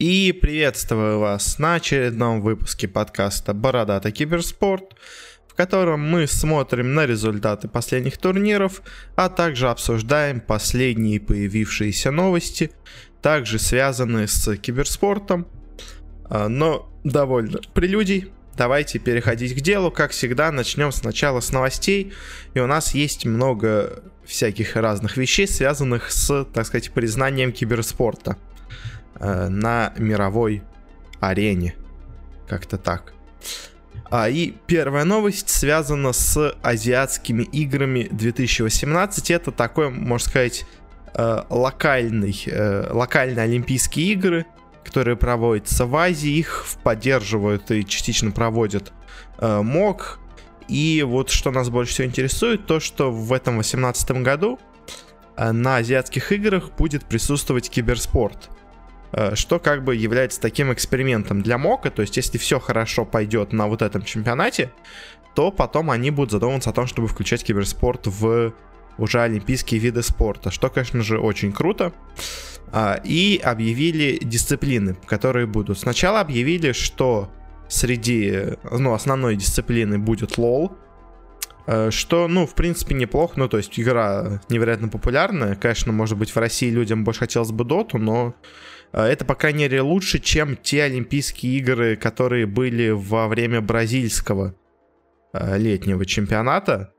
И приветствую вас на очередном выпуске подкаста «Бородатый киберспорт», в котором мы смотрим на результаты последних турниров, а также обсуждаем последние появившиеся новости, также связанные с киберспортом. А, но довольно прелюдий. Давайте переходить к делу. Как всегда, начнем сначала с новостей. И у нас есть много всяких разных вещей, связанных с, так сказать, признанием киберспорта э, на мировой арене. Как-то так. А, и первая новость связана с азиатскими играми 2018. Это такой, можно сказать, э, локальный, э, локальные Олимпийские игры, которые проводятся в Азии. Их поддерживают и частично проводят э, МОК. И вот что нас больше всего интересует, то что в этом 2018 году э, на азиатских играх будет присутствовать киберспорт. Э, что как бы является таким экспериментом для МОКа, то есть если все хорошо пойдет на вот этом чемпионате, то потом они будут задумываться о том, чтобы включать киберспорт в уже олимпийские виды спорта, что, конечно же, очень круто. А, и объявили дисциплины, которые будут. Сначала объявили, что среди ну, основной дисциплины будет лол, э, что, ну, в принципе, неплохо. Ну, то есть игра невероятно популярная. Конечно, может быть, в России людям больше хотелось бы доту, но это, по крайней мере, лучше, чем те Олимпийские игры, которые были во время бразильского э, летнего чемпионата.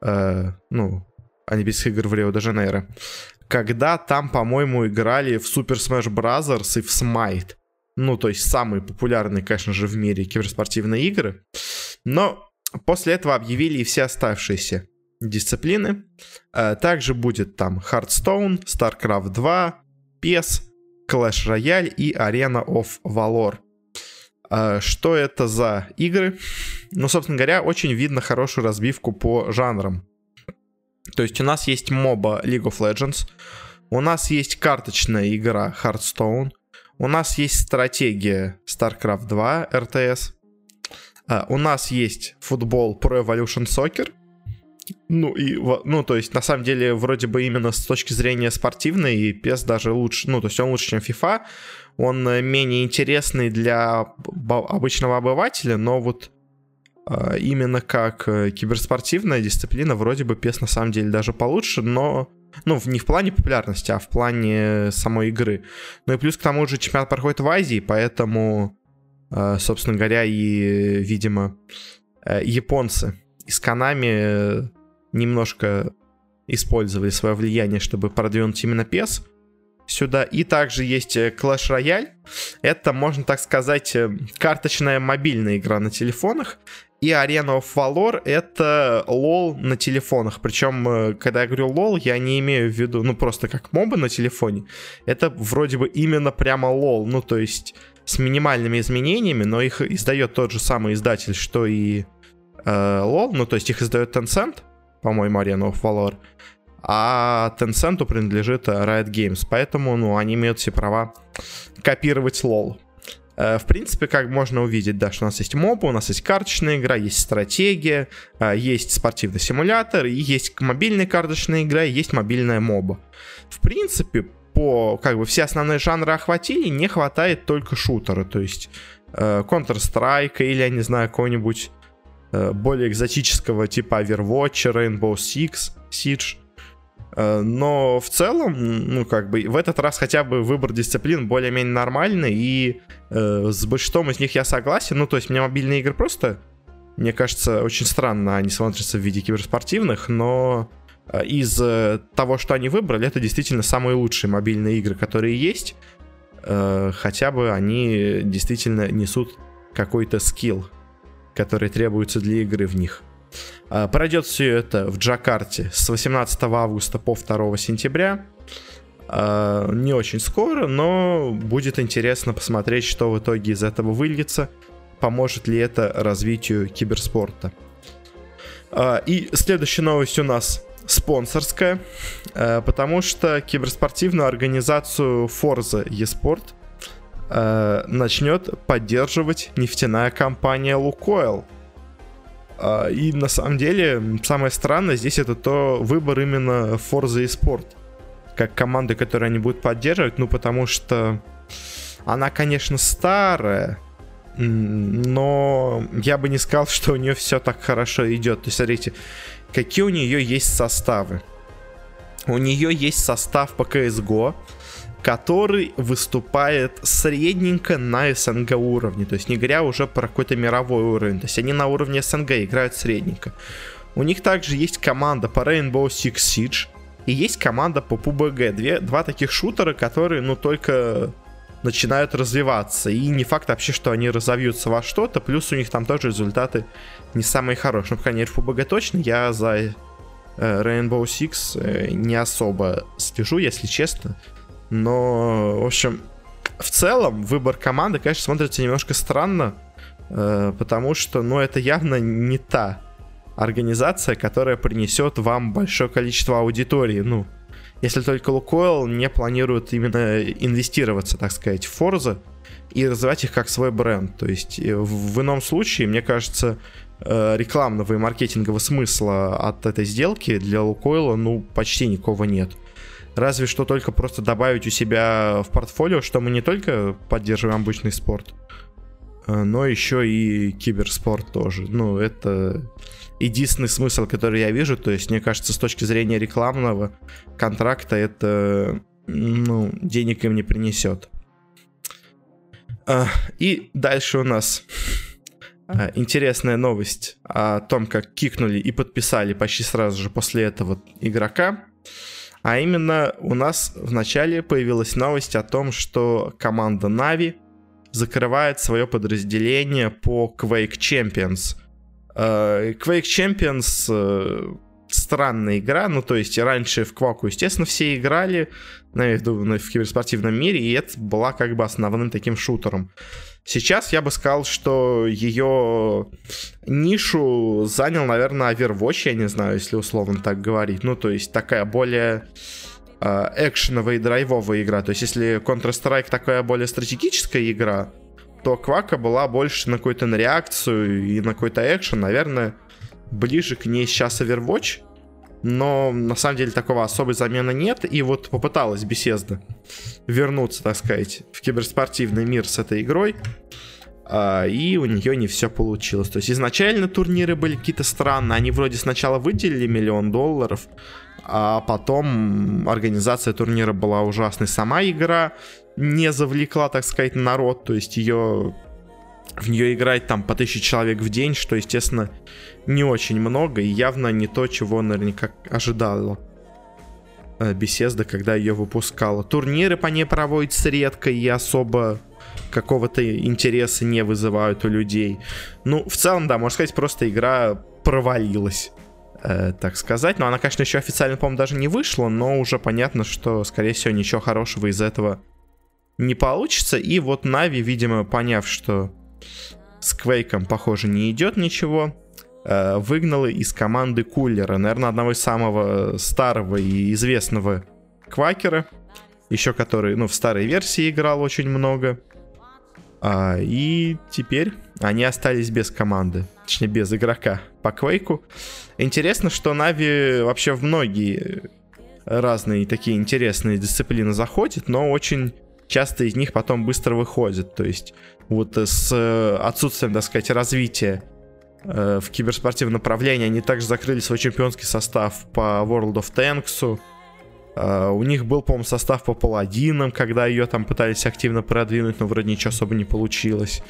Э, ну, Олимпийских игр в Рио-де-Жанейро. Когда там, по-моему, играли в Super Smash Bros. и в Smite. Ну, то есть самые популярные, конечно же, в мире киберспортивные игры. Но после этого объявили и все оставшиеся дисциплины. Также будет там Hearthstone, StarCraft 2, PES, Clash Royale и Arena of Valor. А, что это за игры? Ну, собственно говоря, очень видно хорошую разбивку по жанрам. То есть у нас есть моба League of Legends, у нас есть карточная игра Hearthstone, у нас есть стратегия StarCraft 2 RTS, а, у нас есть футбол Pro Evolution Soccer, ну, и, ну, то есть, на самом деле, вроде бы именно с точки зрения спортивной, и PES даже лучше, ну, то есть он лучше, чем FIFA, он э, менее интересный для обычного обывателя, но вот э, именно как э, киберспортивная дисциплина, вроде бы PES на самом деле даже получше, но ну, не в плане популярности, а в плане самой игры. Ну и плюс к тому же чемпионат проходит в Азии, поэтому, собственно говоря, и, видимо, японцы из Канами немножко использовали свое влияние, чтобы продвинуть именно PES сюда. И также есть э, Clash Royale. Это, можно так сказать, э, карточная мобильная игра на телефонах. И Arena of Valor — это лол на телефонах. Причем, э, когда я говорю лол, я не имею в виду, ну, просто как мобы на телефоне. Это вроде бы именно прямо лол. Ну, то есть с минимальными изменениями, но их издает тот же самый издатель, что и LOL, ну то есть их издает Tencent, по-моему, Arena of Valor, а Tencent принадлежит Riot Games, поэтому, ну, они имеют все права копировать LOL. Э, в принципе, как можно увидеть, да, что у нас есть мобы, у нас есть карточная игра, есть стратегия, э, есть спортивный симулятор, и есть мобильная карточная игра, и есть мобильная моба. В принципе, по, как бы, все основные жанры охватили, не хватает только шутера, то есть э, Counter-Strike или, я не знаю, какой-нибудь Э, более экзотического типа Overwatch, Rainbow Six, Siege. Э, но в целом, ну, как бы, в этот раз хотя бы выбор дисциплин более-менее нормальный, и э, с большинством из них я согласен. Ну, то есть, мне мобильные игры просто, мне кажется, очень странно они смотрятся в виде киберспортивных, но э, из э, того, что они выбрали, это действительно самые лучшие мобильные игры, которые есть. Э, хотя бы они действительно несут какой-то скилл которые требуются для игры в них. А, пройдет все это в Джакарте с 18 августа по 2 сентября. А, не очень скоро, но будет интересно посмотреть, что в итоге из этого выльется. Поможет ли это развитию киберспорта. А, и следующая новость у нас спонсорская, потому что киберспортивную организацию Forza eSport – э, начнет поддерживать нефтяная компания Лукойл. Э, и на самом деле самое странное здесь это то выбор именно Forza и Sport как команды, которые они будут поддерживать, ну потому что Она, конечно, старая, но я бы не сказал, что у нее все так хорошо идет. То есть, смотрите, какие у нее есть составы. У нее есть состав по CSGO, который выступает средненько на СНГ уровне. То есть не говоря уже про какой-то мировой уровень. То есть они на уровне СНГ играют средненько. У них также есть команда по Rainbow Six Siege и есть команда по PUBG. Две, два таких шутера, которые, ну, только начинают развиваться. И не факт вообще, что они разовьются во что-то. Плюс у них там тоже результаты не самые хорошие. Ну, конечно, в PUBG точно. Я за э, Rainbow Six э, не особо слежу, если честно. Но, в общем, в целом выбор команды, конечно, смотрится немножко странно. Э, потому что, ну, это явно не та организация, которая принесет вам большое количество аудитории. Ну, если только Лукойл не планирует именно инвестироваться, так сказать, в Forza и развивать их как свой бренд. То есть э, в ином случае, мне кажется, э, рекламного и маркетингового смысла от этой сделки для Лукойла, ну, почти никого нет. Разве что только просто добавить у себя в портфолио, что мы не только поддерживаем обычный спорт, э, но еще и киберспорт тоже. Ну, это единственный смысл, который я вижу. То есть, мне кажется, с точки зрения рекламного контракта это ну, денег им не принесет. А, и дальше у нас а, интересная новость о том, как кикнули и подписали почти сразу же после этого игрока. А именно у нас вначале появилась новость о том, что команда Navi закрывает свое подразделение по Quake Champions. Э, Quake Champions э, странная игра, ну то есть раньше в Кваку, естественно, все играли, на, ну, в киберспортивном мире, и это была как бы основным таким шутером. Сейчас я бы сказал, что ее нишу занял, наверное, Overwatch, я не знаю, если условно так говорить. Ну, то есть такая более э, экшеновая и драйвовая игра. То есть если Counter-Strike такая более стратегическая игра, то Квака была больше на какую-то на реакцию и на какой-то экшен. Наверное, ближе к ней сейчас Overwatch. Но на самом деле такого особой замены нет. И вот попыталась беседа вернуться, так сказать, в киберспортивный мир с этой игрой. А, и у нее не все получилось. То есть изначально турниры были какие-то странные. Они вроде сначала выделили миллион долларов, а потом организация турнира была ужасной. Сама игра не завлекла, так сказать, народ. То есть ее в нее играть там по тысяче человек в день, что, естественно, не очень много и явно не то, чего наверняка ожидала беседа, когда ее выпускала. Турниры по ней проводятся редко и особо какого-то интереса не вызывают у людей. Ну, в целом, да, можно сказать, просто игра провалилась, э, так сказать. Но она, конечно, еще официально, по-моему, даже не вышла, но уже понятно, что, скорее всего, ничего хорошего из этого не получится. И вот Нави, видимо, поняв, что с Квейком, похоже, не идет ничего, э, выгнала из команды Кулера, наверное, одного из самого старого и известного квакера, еще который, ну, в старой версии играл очень много. А, и теперь они остались без команды, точнее, без игрока по Квейку. Интересно, что Нави вообще в многие разные такие интересные дисциплины заходит, но очень часто из них потом быстро выходит. То есть вот с э, отсутствием, так сказать, развития э, в киберспортивном направлении они также закрыли свой чемпионский состав по World of Tanks. Э, у них был, по-моему, состав по паладинам, когда ее там пытались активно продвинуть, но вроде ничего особо не получилось.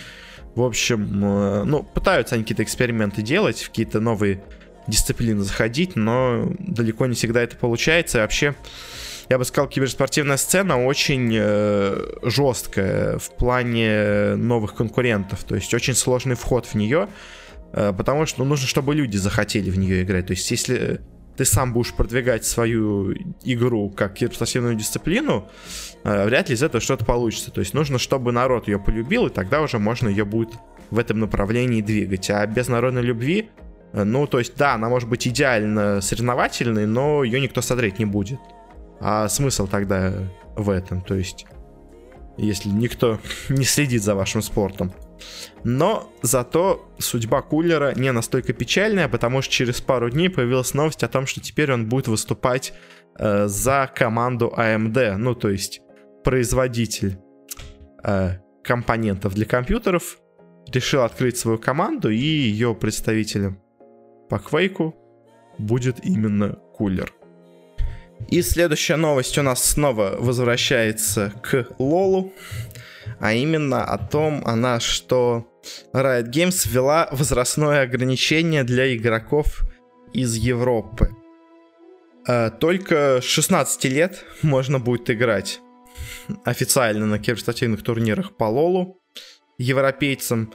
В общем, ну, пытаются они какие-то эксперименты делать, в какие-то новые дисциплины заходить, но далеко не всегда это получается. И вообще, я бы сказал, киберспортивная сцена очень э, жесткая в плане новых конкурентов. То есть очень сложный вход в нее, э, потому что ну, нужно, чтобы люди захотели в нее играть. То есть если ты сам будешь продвигать свою игру как киберспортивную дисциплину, э, вряд ли из этого что-то получится. То есть нужно, чтобы народ ее полюбил, и тогда уже можно ее будет в этом направлении двигать. А без народной любви, э, ну, то есть, да, она может быть идеально соревновательной, но ее никто смотреть не будет. А смысл тогда в этом? То есть, если никто не следит за вашим спортом. Но зато судьба Кулера не настолько печальная, потому что через пару дней появилась новость о том, что теперь он будет выступать э, за команду AMD, ну то есть производитель э, компонентов для компьютеров, решил открыть свою команду, и ее представителем по квейку будет именно кулер. И следующая новость у нас снова возвращается к Лолу, а именно о том, она, что Riot Games ввела возрастное ограничение для игроков из Европы. Э, только с 16 лет можно будет играть официально на киберспортивных турнирах по Лолу европейцам,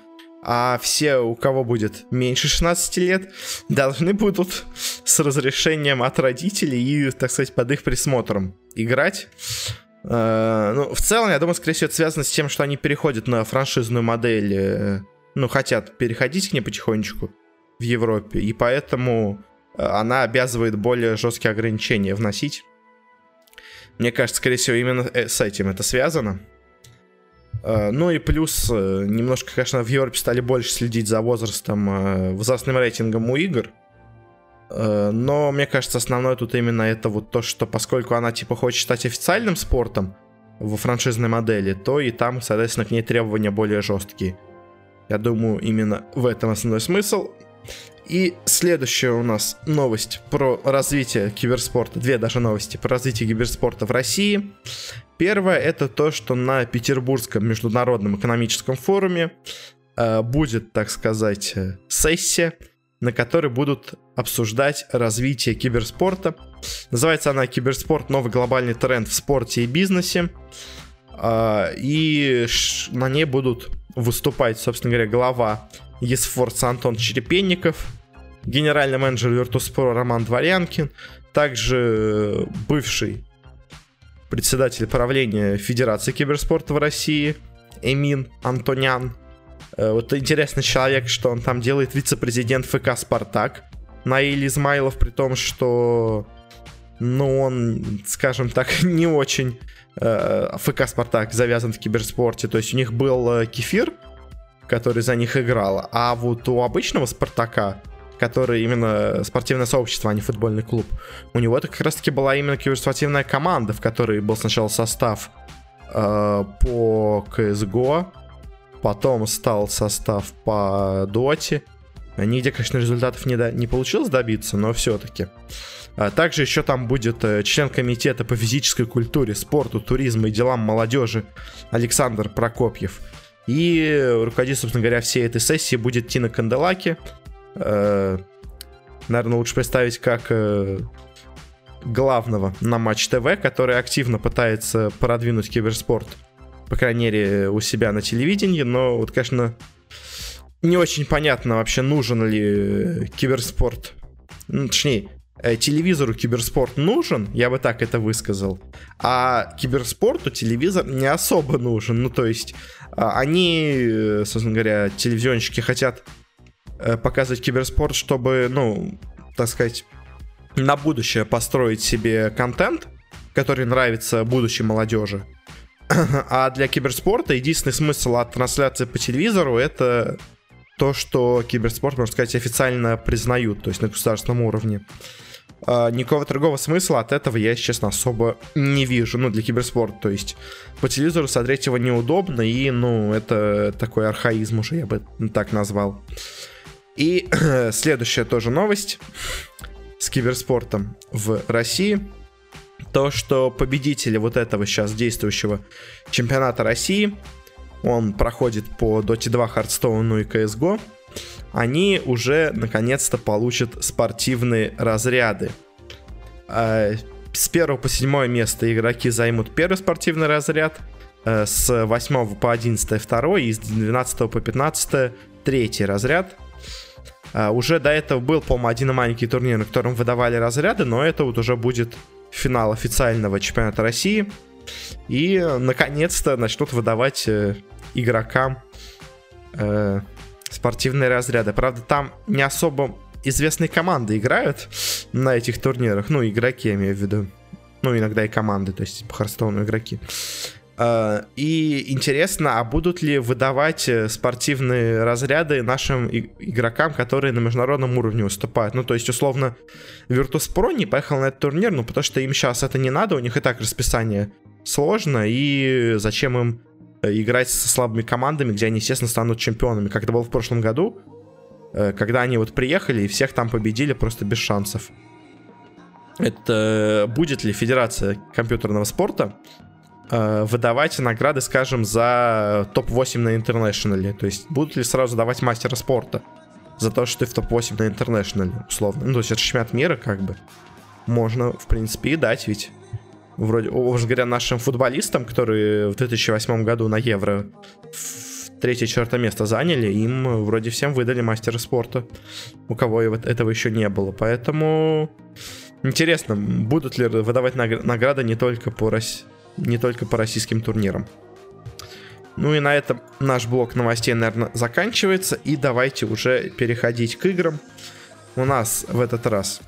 а все, у кого будет меньше 16 лет, должны будут с разрешением от родителей и, так сказать, под их присмотром играть. Uh, ну, в целом, я думаю, скорее всего, это связано с тем, что они переходят на франшизную модель, э, ну, хотят переходить к ней потихонечку в Европе, и поэтому э, она обязывает более жесткие ограничения вносить. Мне кажется, скорее всего, именно э, с этим это связано. Uh, ну и плюс, немножко, конечно, в Европе стали больше следить за возрастом, возрастным рейтингом у игр. Э, но мне кажется, основное тут именно это вот то, что поскольку она типа хочет стать официальным спортом во франшизной модели, то и там, соответственно, к ней требования более жесткие. Я думаю, именно в этом основной смысл. И следующая у нас новость про развитие киберспорта. Две даже новости про развитие киберспорта в России. Первое это то, что на Петербургском международном экономическом форуме э, будет, так сказать, э, сессия на которой будут обсуждать развитие киберспорта. Называется она «Киберспорт. Новый глобальный тренд в спорте и бизнесе». А, и на ней будут выступать, собственно говоря, глава eSports Антон Черепенников, генеральный менеджер Virtus.pro Роман Дворянкин, также бывший председатель правления Федерации киберспорта в России Эмин Антонян, Э, вот интересный человек, что он там делает вице-президент ФК «Спартак». Наиль Измайлов, при том, что, ну, он, скажем так, не очень э, ФК «Спартак» завязан в киберспорте. То есть у них был э, Кефир, который за них играл, а вот у обычного «Спартака», который именно спортивное сообщество, а не футбольный клуб, у него это как раз-таки была именно киберспортивная команда, в которой был сначала состав э, по CSGO, Потом стал состав по доте. Нигде, конечно, результатов не, до... не получилось добиться, но все-таки. А также еще там будет э, член комитета по физической культуре, спорту, туризму и делам молодежи Александр Прокопьев. И руководитель, собственно говоря, всей этой сессии будет Тина Канделаки. Э, наверное, лучше представить как э, главного на Матч ТВ, который активно пытается продвинуть киберспорт по крайней мере, у себя на телевидении, но вот, конечно, не очень понятно вообще, нужен ли киберспорт, ну, точнее, э, телевизору киберспорт нужен, я бы так это высказал, а киберспорту телевизор не особо нужен, ну, то есть, а, они, э, собственно говоря, телевизионщики хотят э, показывать киберспорт, чтобы, ну, так сказать, на будущее построить себе контент, который нравится будущей молодежи. А для киберспорта единственный смысл от трансляции по телевизору это то, что киберспорт, можно сказать, официально признают, то есть на государственном уровне. А, никакого другого смысла от этого я, честно, особо не вижу, ну, для киберспорта, то есть по телевизору смотреть его неудобно, и, ну, это такой архаизм уже, я бы так назвал. И следующая тоже новость с киберспортом в России – то, что победители вот этого сейчас действующего чемпионата России, он проходит по Dota 2, Hearthstone и CSGO, они уже наконец-то получат спортивные разряды. А, с 1 по 7 место игроки займут первый спортивный разряд, э, с 8 по 11 второй и с 12 по 15 третий разряд. А, уже до этого был, по-моему, один маленький турнир, на котором выдавали разряды, но это вот уже будет финал официального чемпионата России. И, наконец-то, начнут выдавать э, игрокам э, спортивные разряды. Правда, там не особо известные команды играют на этих турнирах. Ну, игроки, я имею в виду. Ну, иногда и команды, то есть по Харстоуну игроки. Э, и интересно, а будут ли выдавать э, спортивные разряды нашим игрокам, которые на международном уровне выступают? Ну, то есть, условно, Virtus.pro не поехал на этот турнир, ну, потому что им сейчас это не надо, у них и так расписание сложно, и зачем им играть со слабыми командами, где они, естественно, станут чемпионами, как это было в прошлом году, э, когда они вот приехали и всех там победили просто без шансов. Это будет ли Федерация компьютерного спорта э, выдавать награды, скажем, за топ-8 на интернешнале? То есть будут ли сразу давать мастера спорта за то, что ты в топ-8 на интернешнале, условно? Ну, то есть это чемпионат мира, как бы. Можно, в принципе, и дать ведь. Вроде, уже говоря, нашим футболистам, которые в 2008 году на Евро в третье-четвертое место заняли, им вроде всем выдали мастера спорта, у кого этого еще не было. Поэтому Интересно, будут ли выдавать награды не только по, Рос... не только по российским турнирам. Ну и на этом наш блок новостей, наверное, заканчивается. И давайте уже переходить к играм. У нас в этот раз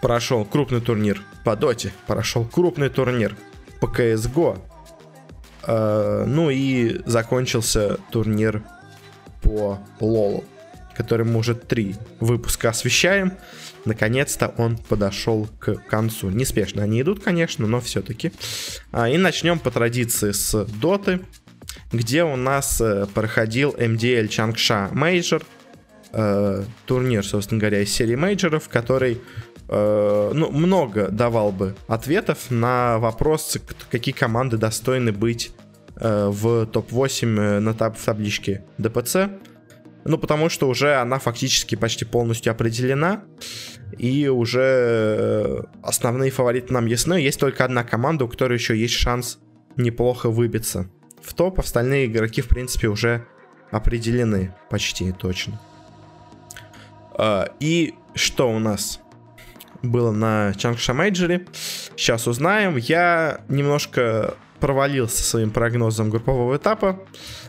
прошел крупный турнир по доте, прошел крупный турнир по CSGO. Э, ну и закончился турнир по лолу, который мы уже три выпуска освещаем. Наконец-то он подошел к концу. Неспешно они идут, конечно, но все-таки. А, и начнем по традиции с Dota ы, где у нас э, проходил MDL Changsha Major, э, турнир, собственно говоря, из серии мейджоров, который э, ну, много давал бы ответов на вопрос, какие команды достойны быть в топ-8 на таб в табличке DPC. Ну, потому что уже она фактически почти полностью определена. И уже э, основные фавориты нам ясны. Есть только одна команда, у которой еще есть шанс неплохо выбиться в топ. Остальные игроки, в принципе, уже определены почти точно. А, и что у нас было на Чангша Мейджоре? Сейчас узнаем. Я немножко провалился своим прогнозом группового этапа.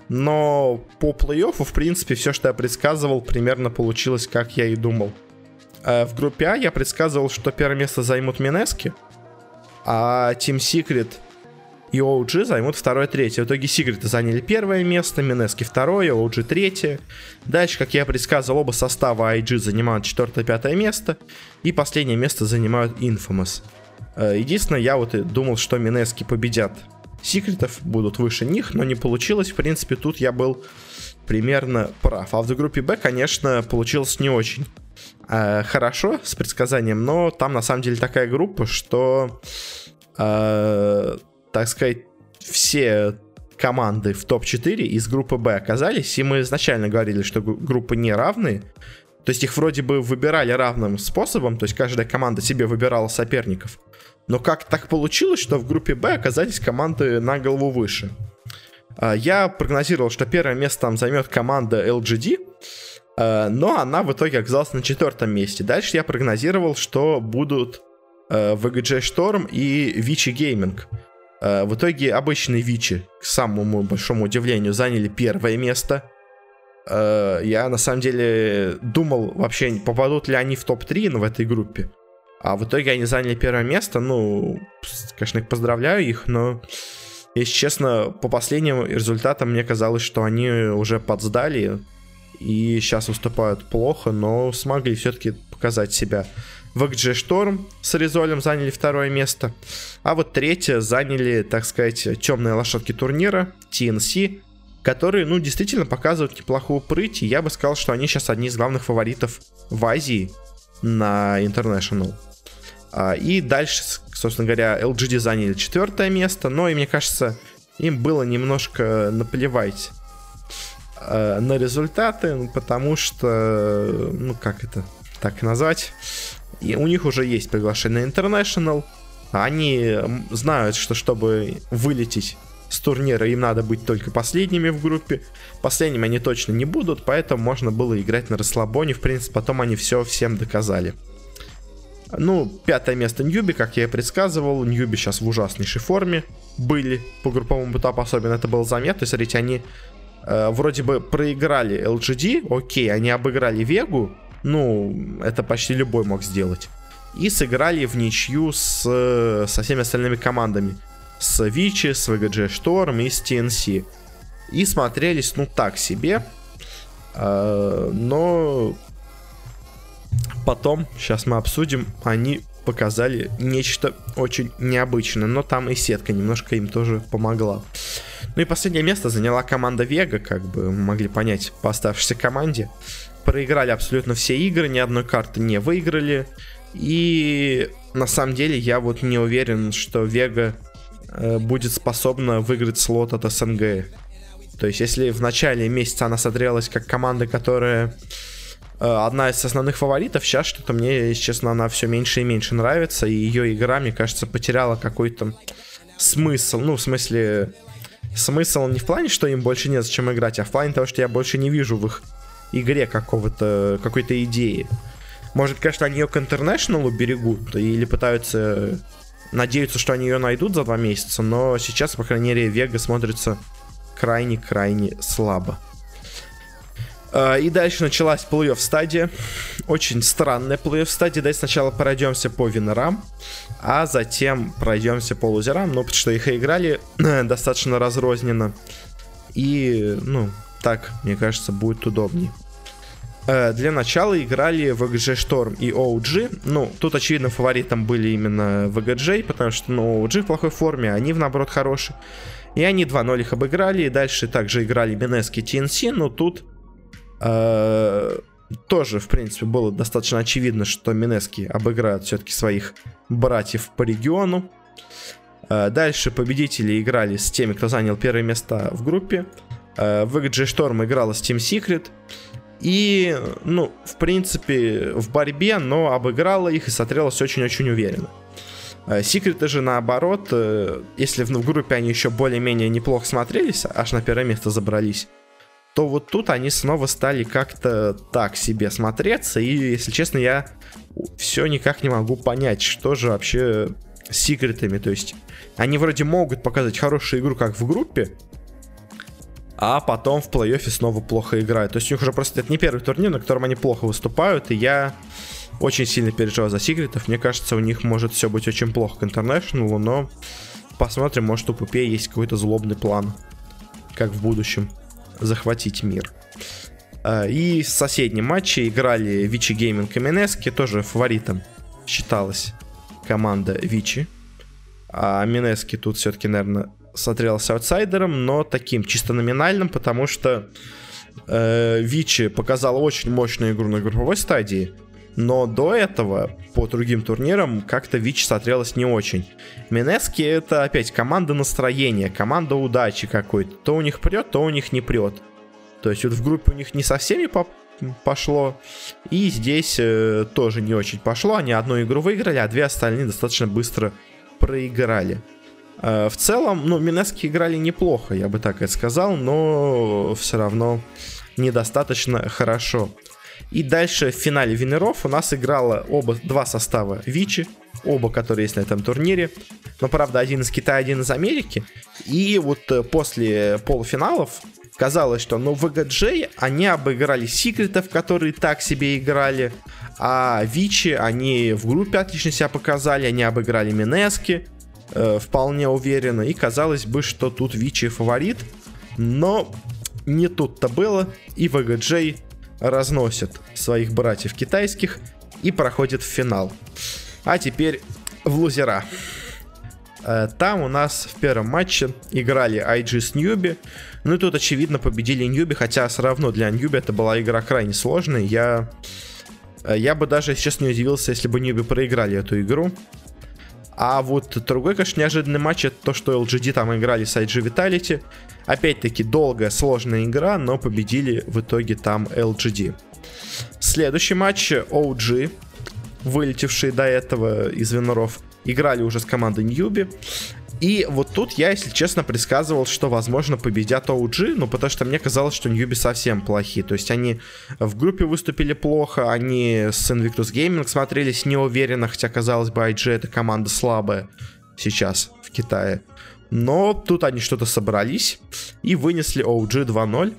Но по плей-оффу, в принципе, все, что я предсказывал, примерно получилось, как я и думал. Э, в группе А я предсказывал, что первое место займут Минески, а Team Secret и OG займут второе, третье. В итоге Секреты заняли первое место, Минески второе, OG третье. Дальше, как я предсказывал, оба состава IG занимают четвертое, пятое место. И последнее место занимают Infamous. Э, единственное, я вот и думал, что Минески победят секретов, будут выше них, но не получилось. В принципе, тут я был примерно прав. А в группе Б, конечно, получилось не очень э, хорошо с предсказанием, но там на самом деле такая группа, что, э, так сказать, все команды в топ-4 из группы Б оказались, и мы изначально говорили, что группы не равные, то есть их вроде бы выбирали равным способом, то есть каждая команда себе выбирала соперников. Но как так получилось, что в группе Б оказались команды на голову выше? А, я прогнозировал, что первое место там займет команда LGD, но она в итоге оказалась на четвертом месте. Дальше я прогнозировал, что будут VGJ Storm и Vici Gaming. А, в итоге обычные Вичи, к самому большому удивлению, заняли первое место. Я на самом деле думал вообще, попадут ли они в топ-3 в этой группе. А в итоге они заняли первое место. Ну, конечно, поздравляю их, но, если честно, по последним результатам мне казалось, что они уже подсдали и сейчас выступают плохо, но смогли все-таки показать себя. VG Storm с Резолем заняли второе место. А вот третье заняли, так сказать, темные лошадки турнира, TNC, которые, ну, действительно показывают неплохую прыть. И я бы сказал, что они сейчас одни из главных фаворитов в Азии на International. А, и дальше, собственно говоря, LGD заняли четвертое место, но, и мне кажется, им было немножко наплевать а, на результаты, ну, потому что, ну, как это так назвать, и у них уже есть приглашение International, они знают, что чтобы вылететь с турнира им надо быть только последними в группе. Последними они точно не будут, поэтому можно было играть на расслабоне. В принципе, потом они все всем доказали. Ну, пятое место Ньюби, как я и предсказывал. Ньюби сейчас в ужаснейшей форме были по групповому этапу, особенно это был заметно. Смотрите, они э, вроде бы проиграли LGD, окей, они обыграли Вегу, ну, это почти любой мог сделать. И сыграли в ничью с, со всеми остальными командами. С Вичи, с VGG Storm и с TNC. И смотрелись, ну, так себе. Э, но Потом, сейчас мы обсудим, они показали нечто очень необычное, но там и сетка немножко им тоже помогла. Ну и последнее место заняла команда Вега, как бы могли понять по оставшейся команде. Проиграли абсолютно все игры, ни одной карты не выиграли. И на самом деле я вот не уверен, что Вега э, будет способна выиграть слот от СНГ. То есть если в начале месяца она смотрелась как команда, которая э, одна из основных фаворитов, сейчас что-то мне, если честно, она все меньше и меньше нравится, и ее игра, мне кажется, потеряла какой-то смысл. Ну, в смысле, смысл не в плане, что им больше нет зачем играть, а в плане того, что я больше не вижу в их игре какого-то, какой-то идеи. Может, конечно, они ее к интернешналу берегут или пытаются надеются, что они ее найдут за два месяца, но сейчас, по крайней мере, Вега смотрится крайне-крайне слабо. А, и дальше началась плей-офф стадия. Очень странная плей-офф стадия. Давайте сначала пройдемся по винерам, а затем пройдемся по лузерам. Ну, потому что их играли достаточно разрозненно. И, ну, так, мне кажется, будет удобнее. Э, для начала играли VGG Storm и OG. Ну, тут, очевидно, фаворитом были именно VGJ, потому что, ну, OG в плохой форме, они, в наоборот, хорошие. И они 2-0 их обыграли, и дальше также играли Минески TNC, но тут э, тоже, в принципе, было достаточно очевидно, что Минески обыграют все-таки своих братьев по региону. Э, дальше победители играли с теми, кто занял первые места в группе. Э, VGJ Storm играла с Team Secret. И, ну, в принципе, в борьбе, но обыграла их и смотрелась очень-очень уверенно. Э, секреты же наоборот, э, если в группе они еще более-менее неплохо смотрелись, аж на первое место забрались, то вот тут они снова стали как-то так себе смотреться. И, если честно, я все никак не могу понять, что же вообще с секретами. То есть, они вроде могут показать хорошую игру, как в группе, а потом в плей-оффе снова плохо играют. То есть у них уже просто это не первый турнир, на котором они плохо выступают, и я очень сильно переживаю за секретов. Мне кажется, у них может все быть очень плохо к International у, но посмотрим, может у Puppey есть какой-то злобный план, как в будущем захватить мир. А, и в соседнем матче играли Vici Gaming и Mineski, тоже фаворитом считалась команда Vici. А Mineski тут все-таки, наверное, смотрелся аутсайдером, но таким чисто номинальным, потому что э, Вичи показала очень мощную игру на групповой стадии, но до этого по другим турнирам как-то Вичи смотрелась не очень. Минески это опять команда настроения, команда удачи какой-то. То у них прет, то у них не прет. То есть вот в группе у них не со всеми по пошло. И здесь э, тоже не очень пошло. Они одну игру выиграли, а две остальные достаточно быстро проиграли. Э, в целом, ну, Минески играли неплохо, я бы так это сказал, но все равно недостаточно хорошо. И дальше в финале Винеров у нас играло оба два состава Вичи, оба, которые есть на этом турнире. Но, правда, один из Китая, один из Америки. И вот э, после полуфиналов казалось, что, ну, в VGJ они обыграли Секретов, которые так себе играли. А Вичи, они в группе отлично себя показали, они обыграли Минески э, вполне уверенно. И казалось бы, что тут Вичи фаворит. Но не тут-то было. И VGJ разносит своих братьев китайских и проходит в финал. А теперь в лузера. Э, там у нас в первом матче играли IG с Ньюби. Ну и тут, очевидно, победили Ньюби, хотя все равно для Ньюби это была игра крайне сложная. Я, э, я бы даже, сейчас не удивился, если бы Ньюби проиграли эту игру. А вот другой, конечно, неожиданный матч это то, что LGD там играли с IG Vitality. Опять-таки долгая, сложная игра, но победили в итоге там LGD. Следующий матч OG, вылетевшие до этого из Виноров, играли уже с командой Ньюби. И вот тут я, если честно, предсказывал, что, возможно, победят OG, ну, потому что мне казалось, что Ньюби совсем плохие. То есть они в группе выступили плохо, они с Invictus Gaming смотрелись неуверенно, хотя, казалось бы, IG это команда слабая сейчас в Китае. Но тут они что-то собрались и вынесли OG 2-0.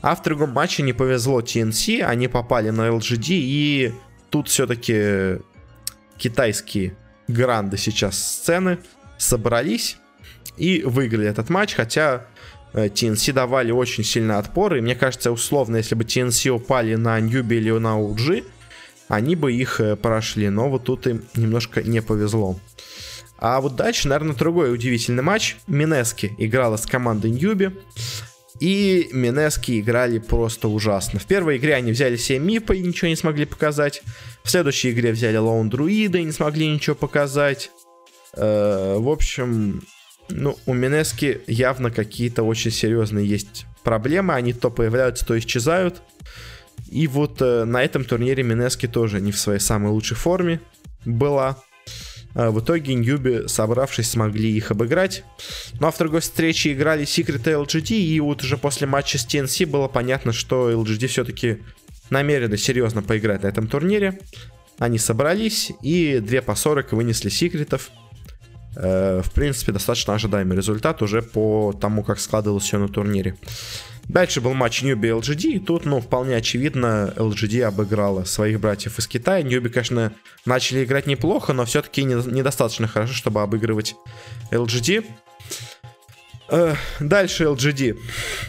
А в другом матче не повезло TNC, они попали на LGD, и тут все-таки китайские гранды сейчас сцены собрались и выиграли этот матч, хотя TNC э, давали очень сильный отпор, и мне кажется, условно, если бы TNC упали на Ньюби или на OG, они бы их э, прошли, но вот тут им немножко не повезло. А вот дальше, наверное, другой удивительный матч. Минески играла с командой Ньюби. И Минески играли просто ужасно. В первой игре они взяли 7 мипа и ничего не смогли показать. В следующей игре взяли Лоун Друида и не смогли ничего показать. Э, в общем, ну, у Минески явно какие-то очень серьезные есть проблемы. Они то появляются, то исчезают. И вот э, на этом турнире Минески тоже не в своей самой лучшей форме была. А в итоге Ньюби, собравшись, смогли их обыграть. Ну а в другой встрече играли Secret и LGD, и вот уже после матча с TNC было понятно, что LGD все-таки намерены серьезно поиграть на этом турнире. Они собрались и 2 по 40 вынесли секретов. Э, в принципе, достаточно ожидаемый результат уже по тому, как складывалось все на турнире. Дальше был матч Ньюби и LGD, и тут, ну, вполне очевидно, LGD обыграла своих братьев из Китая. Ньюби, конечно, начали играть неплохо, но все-таки не, недостаточно хорошо, чтобы обыгрывать LGD. Э, дальше LGD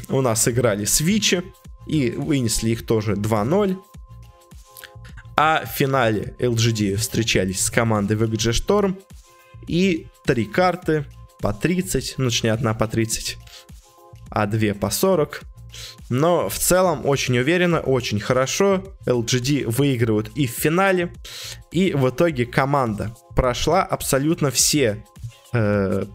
у нас играли с Вичи и вынесли их тоже 2-0. А в финале LGD встречались с командой VGG Storm и три карты по 30, ну точнее одна по 30 а 2 по 40. Но в целом очень уверенно, очень хорошо. LGD выигрывают и в финале. И в итоге команда прошла абсолютно все э,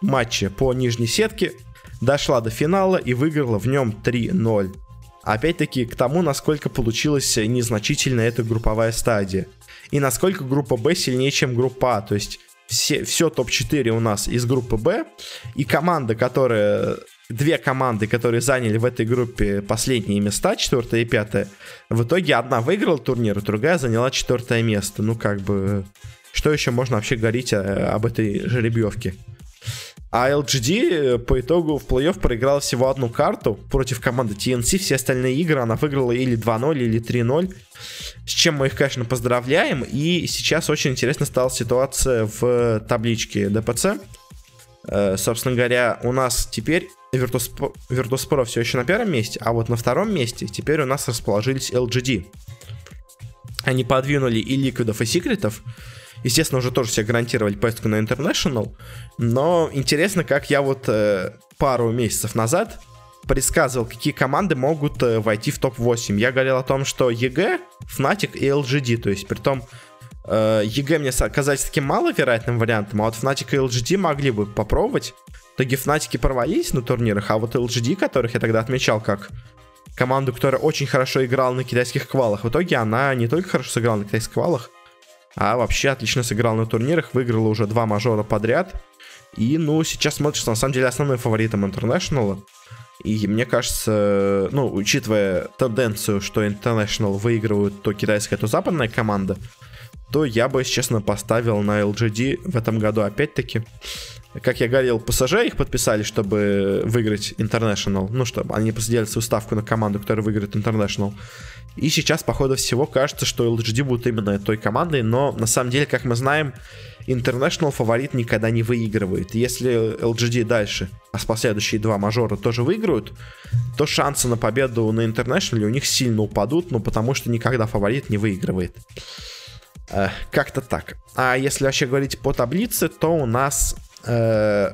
матчи по нижней сетке. Дошла до финала и выиграла в нем 3-0. Опять-таки к тому, насколько получилась незначительная эта групповая стадия. И насколько группа Б сильнее, чем группа А. То есть все, все топ-4 у нас из группы Б. И команда, которая две команды, которые заняли в этой группе последние места, четвертое и пятое, в итоге одна выиграла турнир, другая заняла четвертое место. Ну, как бы, что еще можно вообще говорить о, об этой жеребьевке? А LGD по итогу в плей-офф проиграла всего одну карту против команды TNC. Все остальные игры она выиграла или 2-0, или 3-0. С чем мы их, конечно, поздравляем. И сейчас очень интересно стала ситуация в табличке ДПЦ. Э, собственно говоря, у нас теперь Virtus, Pro все еще на первом месте, а вот на втором месте теперь у нас расположились LGD. Они подвинули и ликвидов, и секретов. Естественно, уже тоже себе гарантировали поездку на International. Но интересно, как я вот э, пару месяцев назад предсказывал, какие команды могут э, войти в топ-8. Я говорил о том, что EG, Fnatic и LGD. То есть, при том, EG мне казались таким маловероятным вариантом, а вот Fnatic и LGD могли бы попробовать. В итоге Фнатики порвались на турнирах, а вот LGD, которых я тогда отмечал как команду, которая очень хорошо играла на китайских квалах, в итоге она не только хорошо сыграла на китайских квалах, а вообще отлично сыграла на турнирах, выиграла уже два мажора подряд. И, ну, сейчас смотришь, на самом деле, основным фаворитом Интернешнала. И мне кажется, ну, учитывая тенденцию, что International выигрывают то китайская, то западная команда, то я бы, честно, поставил на LGD в этом году опять-таки. Как я говорил, ПСЖ их подписали, чтобы выиграть International. Ну, чтобы они сделали свою ставку на команду, которая выиграет International. И сейчас, по ходу всего, кажется, что LGD будут именно той командой, но на самом деле, как мы знаем, International фаворит никогда не выигрывает. Если LGD дальше, а с последующие два мажора тоже выиграют, то шансы на победу на International у них сильно упадут, ну потому что никогда фаворит не выигрывает. Э, как-то так. А если вообще говорить по таблице, то у нас э,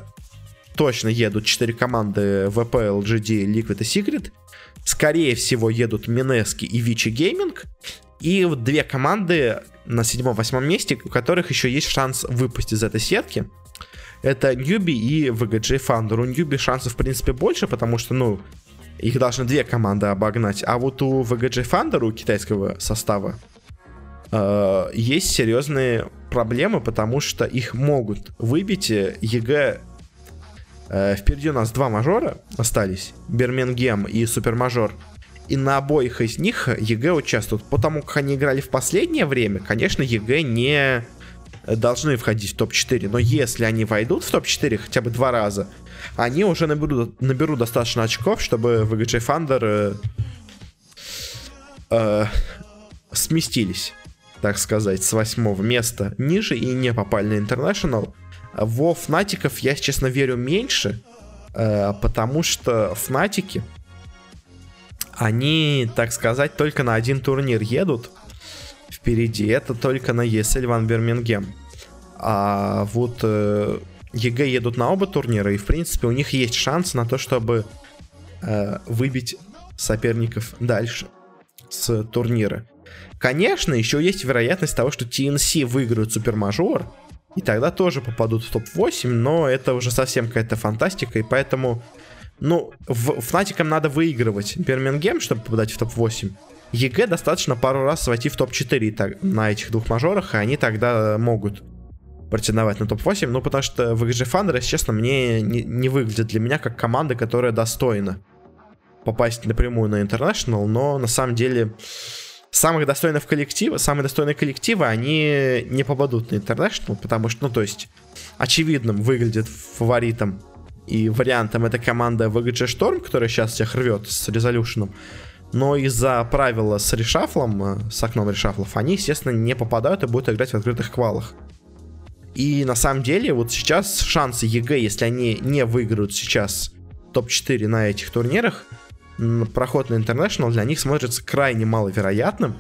точно едут 4 команды VP, LGD, Liquid и Secret. Скорее всего, едут Минески и Вичи Гейминг. И две команды на седьмом-восьмом месте, у которых еще есть шанс выпасть из этой сетки. Это Newbee и VGJ Thunder. У Newbee шансов, в принципе, больше, потому что, ну, их должны две команды обогнать. А вот у VGJ Thunder, у китайского состава, э, есть серьезные проблемы, потому что их могут выбить. EG э, впереди у нас два мажора остались, Бирмингем и Супермажор. И на обоих из них EG участвуют. Потому как они играли в последнее время, конечно, EG не должны входить в топ-4. Но если они войдут в топ-4 хотя бы два раза, они уже наберут, наберут достаточно очков, чтобы VGJ Thunder э, э, сместились так сказать, с восьмого места ниже и не попали на International. Во Фнатиков я, честно, верю меньше, э, потому что Фнатики, они, так сказать, только на один турнир едут впереди. Это только на ESL One Бирмингем. А вот э, EG едут на оба турнира, и в принципе у них есть шанс на то, чтобы э, выбить соперников дальше с турнира. Конечно, еще есть вероятность того, что TNC выиграют супермажор, и тогда тоже попадут в топ-8, но это уже совсем какая-то фантастика, и поэтому, ну, в, Фнатикам надо выигрывать Бирмингем, чтобы попадать в топ-8. EG достаточно пару раз войти в топ-4 так, на этих двух мажорах, и они тогда могут претендовать на топ-8, ну, потому что VGJ Thunder, если честно, мне не, не выглядит для меня как команда, которая достойна попасть напрямую на International, но на самом деле самых достойных коллективов, самые достойные коллективы, они не попадут на International, потому что, ну, то есть, очевидным выглядит фаворитом и вариантом эта команда VGJ Storm, которая сейчас всех рвет с Resolution ом, но из-за правила с reshuffle ом, э, с окном reshuffle ов, они, естественно, не попадают и будут играть в открытых квалах. И на самом деле, вот сейчас шансы EG, если они не выиграют сейчас топ-4 на этих турнирах, проход на International для них смотрится крайне маловероятным,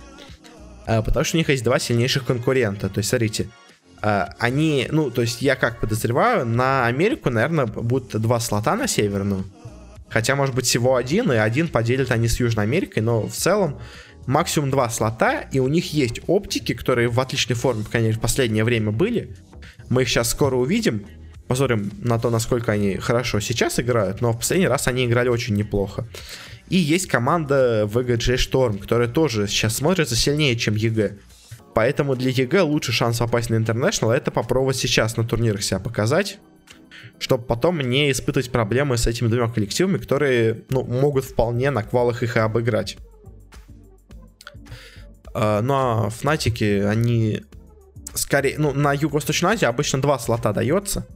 э, потому что у них есть два сильнейших конкурента. То есть, смотрите, э, они, ну, то есть я как подозреваю, на Америку, наверное, будут два слота на северную. Хотя, может быть, всего один, и один поделят они с Южной Америкой, но в целом максимум два слота, и у них есть оптики, которые в отличной форме, конечно, в последнее время были. Мы их сейчас скоро увидим. Посмотрим на то, насколько они хорошо сейчас играют, но в последний раз они играли очень неплохо. И есть команда VGJ Storm, которая тоже сейчас смотрится сильнее, чем EG. Поэтому для EG лучший шанс попасть на International это попробовать сейчас на турнирах себя показать, чтобы потом не испытывать проблемы с этими двумя коллективами, которые ну, могут вполне на квалах их и обыграть. Э, ну а Фнатики, они скорее, ну, на Юго-Восточной Азии обычно два слота дается.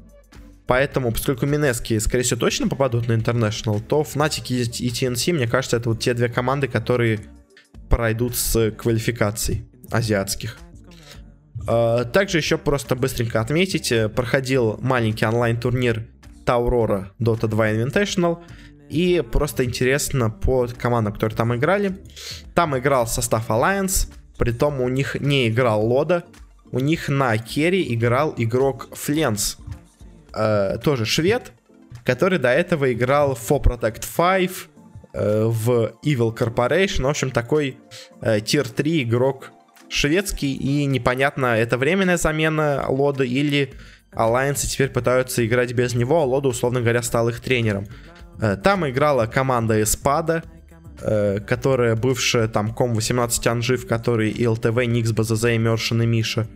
Поэтому, поскольку Минески, скорее всего, точно попадут на International, то Fnatic и TNC, мне кажется, это вот те две команды, которые пройдут с квалификацией азиатских. А, также еще просто быстренько отметить, э, проходил маленький онлайн-турнир Таурора Dota 2 Invitational. И просто интересно по командам, которые там играли. Там играл состав Alliance, при том у них не играл Лода. У них на керри играл игрок Фленс, э, тоже швед, который до этого играл в For Protect 5, э, в Evil Corporation. В общем, такой э, тир 3 игрок шведский. И непонятно, это временная замена Лода или Alliance теперь пытаются играть без него, а Лода, условно говоря, стал их тренером. Э, там играла команда Эспада, э, которая бывшая там Ком-18 Анжи, который и ЛТВ, Никс, БЗЗ, Мершин и Миша.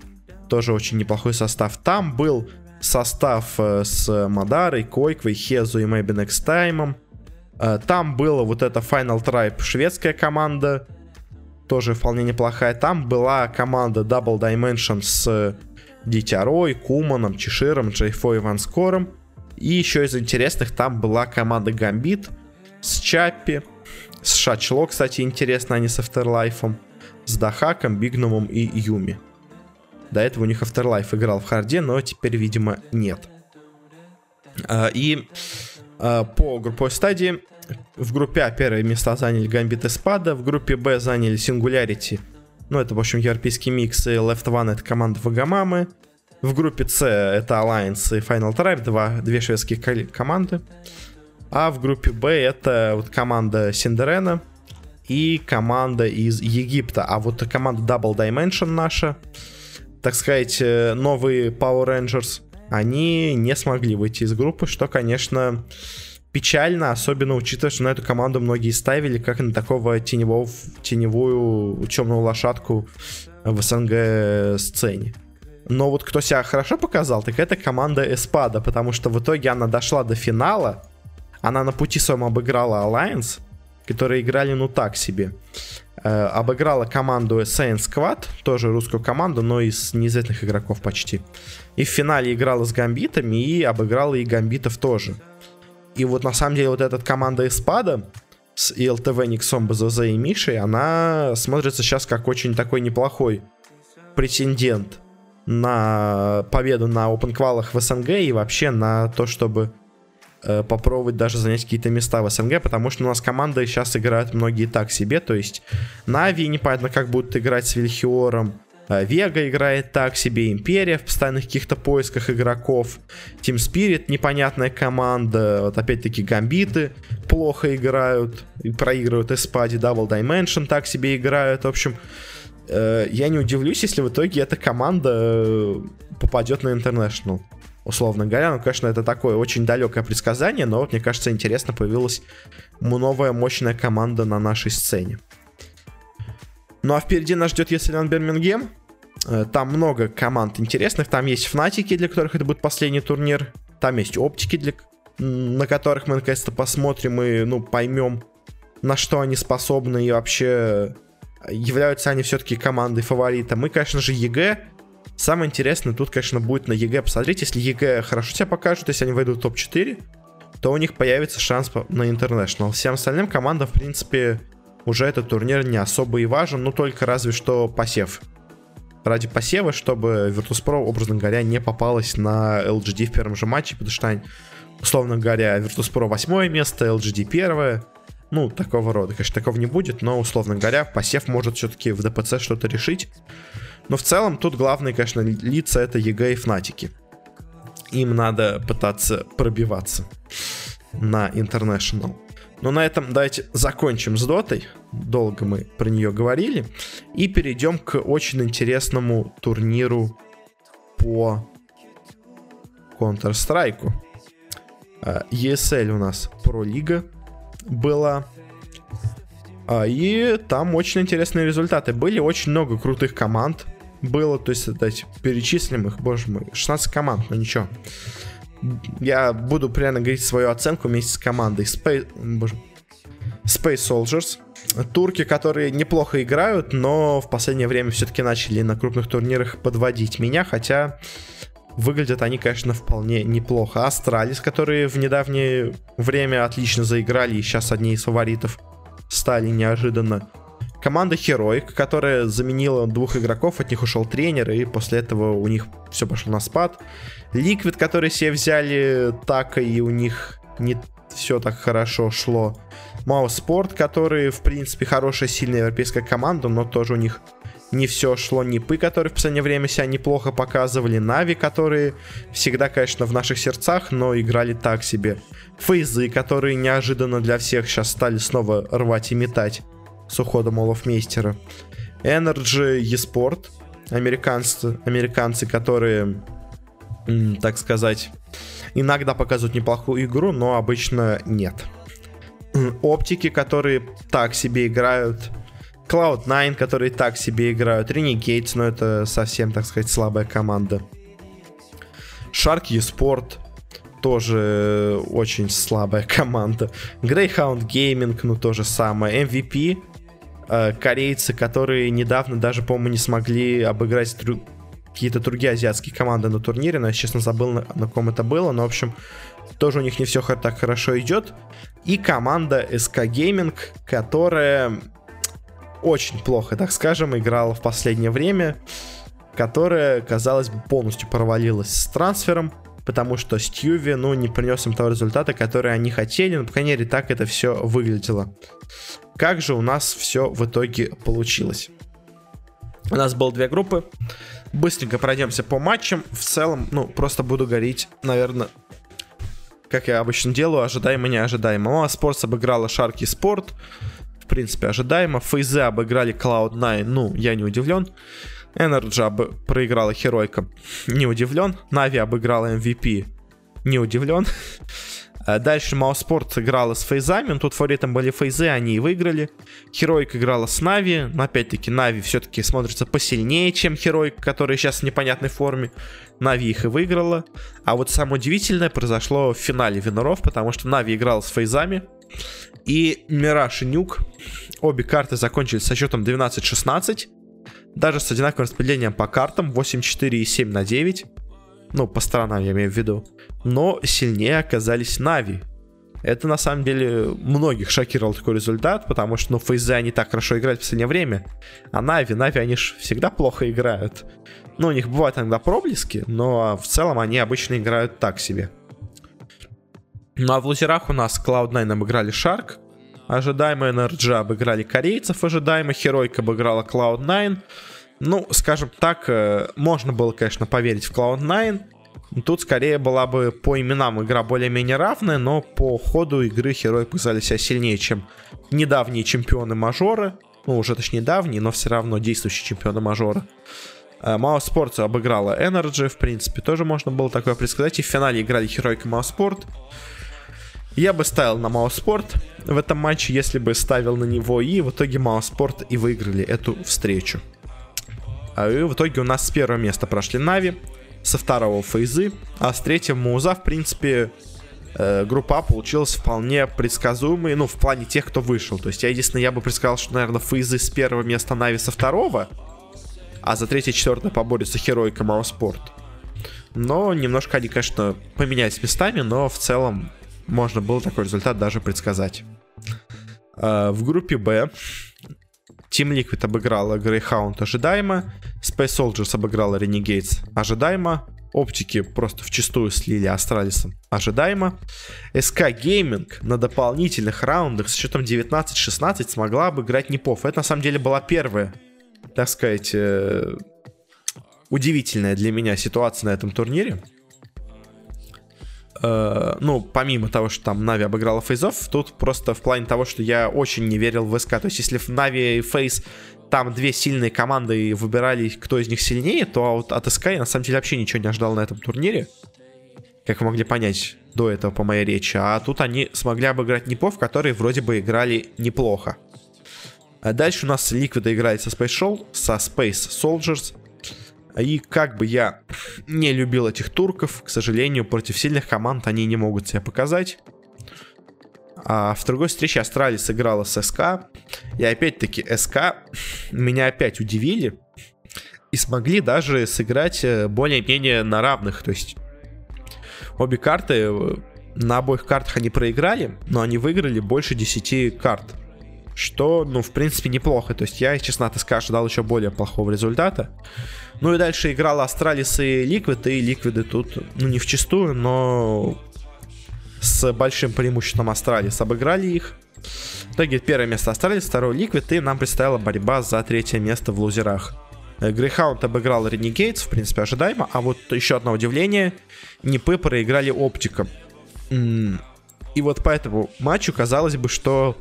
Тоже очень неплохой состав. Там был состав э, с Мадарой, Койквой, Хезу и Maybe Next Time. Э, там была вот эта Final Tribe шведская команда, тоже вполне неплохая. Там была команда Double Dimension с Дитярой, Куманом, Чеширом, Джейфо и Ванскором. И еще из интересных там была команда Гамбит с Чаппи, с Шачло, кстати, интересно, они с Afterlife, с Дахаком, Бигнумом и Юми. До этого у них Afterlife играл в харде, но теперь, видимо, нет. А, и а, по групповой стадии в группе А первые места заняли Гамбит и Спада, в группе Б заняли Singularity, ну это, в общем, европейский микс, и Left One это команда Вагамамы. В группе С это Alliance и Final Tribe, два, две шведские команды. А в группе Б это вот команда Синдерена и команда из Египта. А вот команда Double Dimension наша, так сказать, э, новые Power Rangers, они не смогли выйти из группы, что, конечно, печально, особенно учитывая, что на эту команду многие ставили как на такого теневого, теневую темную лошадку в СНГ сцене. Но вот кто себя хорошо показал, так это команда Эспада, потому что в итоге она дошла до финала, она на пути своем обыграла Alliance, которые играли ну так себе. Э, обыграла команду Science Squad, тоже русскую команду, но из неизвестных игроков почти. И в финале играла с Гамбитами и обыграла и Гамбитов тоже. И вот на самом деле вот эта команда Эспада с ИЛТВ, Никсом, БЗЗ и Мишей, она смотрится сейчас как очень такой неплохой претендент на победу на Open квалах в СНГ и вообще на то, чтобы попробовать даже занять какие-то места в СНГ, потому что у нас команды сейчас играют многие так себе, то есть Нави непонятно как будут играть с Вильхиором, Вега играет так себе, Империя в постоянных каких-то поисках игроков, Team Spirit непонятная команда, вот опять-таки Гамбиты плохо играют, и проигрывают Эспади, Double Dimension так себе играют, в общем, э, я не удивлюсь, если в итоге эта команда э, попадет на International условно говоря. Ну, конечно, это такое очень далекое предсказание, но вот, мне кажется, интересно появилась новая мощная команда на нашей сцене. Ну а впереди нас ждет Еселян Бирмингем. Э, там много команд интересных. Там есть Фнатики, для которых это будет последний турнир. Там есть Оптики, для... на которых мы наконец-то посмотрим и ну, поймем, на что они способны и вообще являются они все-таки командой фаворита. Мы, конечно же, EG. Самое интересное тут, конечно, будет на EG посмотреть. Если EG хорошо себя покажут, если они войдут в топ-4, то у них появится шанс на International. Всем остальным командам, в принципе, уже этот турнир не особо и важен, ну только разве что посев. Ради посева, чтобы Virtus.pro, образно говоря, не попалась на LGD в первом же матче, потому что, условно говоря, Virtus.pro восьмое место, LGD первое. Ну, такого рода, конечно, такого не будет, но, условно говоря, посев может все-таки в DPC что-то решить. Но в целом тут главные, конечно, лица это EG и Фнатики. Им надо пытаться пробиваться на International. Но на этом давайте закончим с Dota ой. Долго мы про нее говорили. И перейдем к очень интересному турниру по Counter-Strike. А, ESL у нас про лига была. А, и там очень интересные результаты. Были очень много крутых команд. Было, то есть, дать перечислим их, боже мой, 16 команд, но ничего я буду прямо говорить свою оценку вместе с командой Space, боже, Space Soldiers. Турки, которые неплохо играют, но в последнее время все-таки начали на крупных турнирах подводить меня, хотя выглядят они, конечно, вполне неплохо. Astralis, которые в недавнее время отлично заиграли и сейчас одни из фаворитов стали неожиданно. Команда Heroic, которая заменила двух игроков, от них ушел тренер, и после этого у них все пошло на спад. Liquid, которые себе взяли так, и у них не все так хорошо шло. mousesports, который, в принципе, хорошая, сильная европейская команда, но тоже у них не все шло. Нипы, которые в последнее время себя неплохо показывали. Нави, которые всегда, конечно, в наших сердцах, но играли так себе. Фейзы, которые неожиданно для всех сейчас стали снова рвать и метать с уходом Олафмейстера. Energy eSport, американцы, американцы, которые, так сказать, иногда показывают неплохую игру, но обычно нет. Оптики, которые так себе играют. Cloud9, которые так себе играют. Renegades, но это совсем, так сказать, слабая команда. Shark eSport, тоже очень слабая команда. Greyhound Gaming, ну то же самое. MVP, корейцы, которые недавно даже, по-моему, не смогли обыграть дру... какие-то другие азиатские команды на турнире, но я, честно, забыл, на, на ком это было, но, в общем, тоже у них не все так хорошо идет. И команда SK Gaming, которая очень плохо, так скажем, играла в последнее время, которая, казалось бы, полностью провалилась с трансфером, потому что Стьюви, ну, не принес им того результата, который они хотели, но, по крайней мере, так это все выглядело. Как же у нас все в итоге получилось? У нас было две группы. Быстренько пройдемся по матчам. В целом, ну, просто буду говорить, наверное, как я обычно делаю, ожидаемо, неожидаемо. Мама Спортс обыграла Шарки Спорт. В принципе, ожидаемо. Фейзе обыграли Cloud9. Ну, я не удивлен. Energy об... проиграла Херойка. Не удивлен. Нави обыграла MVP. Не удивлен. Э, дальше Мауспорт играла с фейзами, но тут фаворитом были фейзы, они и выиграли. Хероик играла с Нави, но опять-таки Нави все-таки смотрится посильнее, чем Хероик, который сейчас в непонятной форме. Нави их и выиграла. А вот самое удивительное произошло в финале виннеров, потому что Нави играла с фейзами. И Мираж и Nuke, обе карты закончились со счетом 12-16. Даже с одинаковым распределением по картам 8-4 и 7 на 9. Ну, по сторонам я имею в виду. Но сильнее оказались Нави. Это на самом деле многих шокировал такой результат, потому что, ну, фейзы они так хорошо играют в последнее время. А Нави, Нави, они же всегда плохо играют. Ну, у них бывают иногда проблески, но в целом они обычно играют так себе. Ну а в лузерах у нас Cloud9 обыграли Shark, ожидаемо NRG обыграли корейцев, ожидаемо Херойка обыграла Cloud9, ну, скажем так, э, можно было, конечно, поверить в Cloud9. Тут скорее была бы по именам игра более-менее равная, но по ходу игры Херой показали себя сильнее, чем недавние чемпионы мажоры. Ну, уже точнее давние, но все равно действующие чемпионы мажора. mousesports обыграла NRG, в принципе, тоже можно было такое предсказать. И в финале играли Heroic и mousesports. Я бы ставил на mousesports в этом матче, если бы ставил на него, и в итоге mousesports и выиграли эту встречу. А и в итоге у нас с первого места прошли Нави, со второго Фейзы, а с третьего Маузы, в принципе, э, группа получилась вполне предсказуемой, ну, в плане тех, кто вышел. То есть, я единственное, я бы предсказал, что, наверное, Фейзы с первого места, Нави со второго, а за третье и четвертое поборется Херойка Спорт. Но немножко они, конечно, поменялись местами, но в целом можно было такой результат даже предсказать. Э, в группе Б Team Liquid обыграла Greyhound ожидаемо, Space Soldiers обыграла Renegades ожидаемо, Оптики просто в чистую слили Астралисом ожидаемо. SK Gaming на дополнительных раундах с счетом 19-16 смогла обыграть Непов. Это на самом деле была первая, так сказать, э, удивительная для меня ситуация на этом турнире. Э, ну, помимо того, что там Нави обыграла фейзов, тут просто в плане того, что я очень не верил в СК. То есть, если в Нави и Фейс там две сильные команды и выбирали, кто из них сильнее, то вот от СК я на самом деле вообще ничего не ожидал на этом турнире. Как вы могли понять до этого по моей речи. А тут они смогли обыграть Нипов, которые вроде бы играли неплохо. А дальше у нас Liquid играет со Space Show, со Space Soldiers. И как бы я не любил этих турков, к сожалению, против сильных команд они не могут себя показать. А в другой встрече Astralis сыграла с SK. И опять-таки SK меня опять удивили. И смогли даже сыграть э, более-менее на равных. То есть обе карты, э, на обоих картах они проиграли, но они выиграли больше 10 карт. Что, ну, в принципе, неплохо. То есть я, честно, от SK ожидал еще более плохого результата. Ну и дальше играла Astralis и Liquid, и Ликвиды тут, ну не в чистую, но с большим преимуществом Astralis обыграли их. В итоге первое место Astralis, второе Liquid, и нам предстояла борьба за третье место в лузерах. Грейхаунд обыграл Ренегейтс, в принципе, ожидаемо. А вот еще одно удивление. Непы проиграли оптиком. И вот по этому матчу казалось бы, что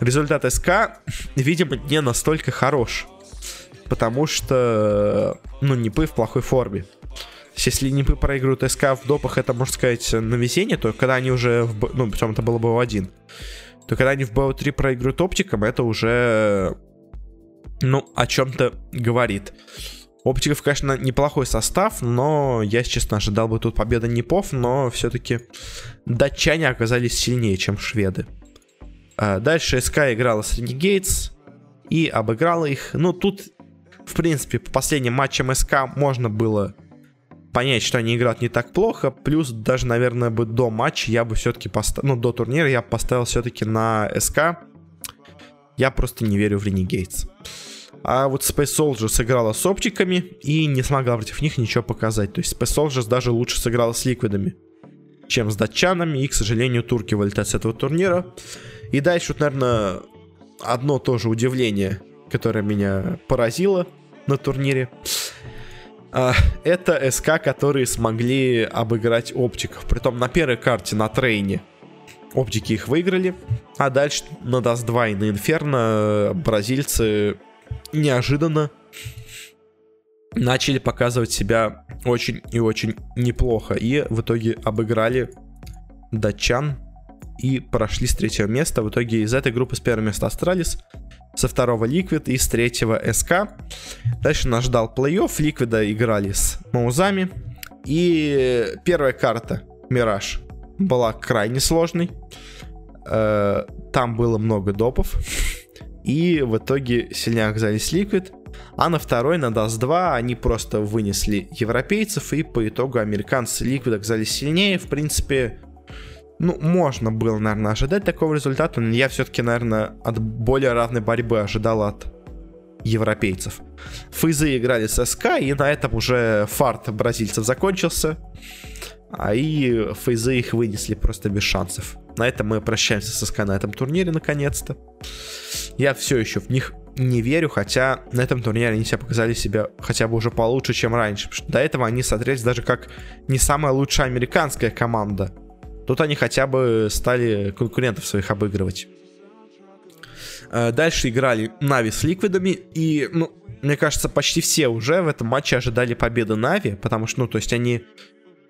результат СК, видимо, не настолько хорош потому что, ну, Непы в плохой форме. Если Непы проигрывают СК в допах, это, можно сказать, на везение, то когда они уже, в, ну, причем это было бы в 1 то когда они в БО3 проигрывают оптикам, это уже, ну, о чем-то говорит. Оптиков, конечно, неплохой состав, но я, честно, ожидал бы тут победы Непов, но все-таки датчане оказались сильнее, чем шведы. А дальше СК играла с Renegades и обыграла их. Ну, тут в принципе, по последним матчам СК можно было понять, что они играют не так плохо. Плюс даже, наверное, бы до матча я бы все-таки поставил, ну, до турнира я поставил все-таки на СК. Я просто не верю в Renegades. А вот Space Soldiers сыграла с оптиками и не смогла против них ничего показать. То есть Space Soldiers даже лучше сыграла с ликвидами, чем с датчанами. И, к сожалению, турки вылетают с этого турнира. И дальше, вот, наверное, одно тоже удивление которая меня поразила на турнире. А, это СК, которые смогли обыграть оптиков. Притом на первой карте на трейне оптики их выиграли. А дальше на Dust 2 и на Инферно бразильцы неожиданно начали показывать себя очень и очень неплохо. И в итоге обыграли датчан и прошли с третьего места. В итоге из этой группы с первого места Astralis, со второго Liquid и с третьего SK. Дальше нас ждал плей-офф. Ликвида играли с Маузами. И первая карта, Мираж, была крайне сложной. Э, там было много допов. И в итоге сильнее оказались Liquid. А на второй, на Dust 2, они просто вынесли европейцев. И по итогу американцы Liquid оказались сильнее. В принципе, ну, можно было, наверное, ожидать такого результата, но я все-таки, наверное, от более равной борьбы ожидал от европейцев. Фейзы играли с СК, и на этом уже фарт бразильцев закончился. А и фейзы их вынесли просто без шансов. На этом мы прощаемся с СК на этом турнире наконец-то. Я все еще в них не верю, хотя на этом турнире они себя показали себя хотя бы уже получше, чем раньше. Что до этого они смотрелись даже как не самая лучшая американская команда. Тут они хотя бы стали конкурентов своих обыгрывать. Э, дальше играли Нави с Ликвидами, и, ну, мне кажется, почти все уже в этом матче ожидали победы Нави, потому что, ну, то есть они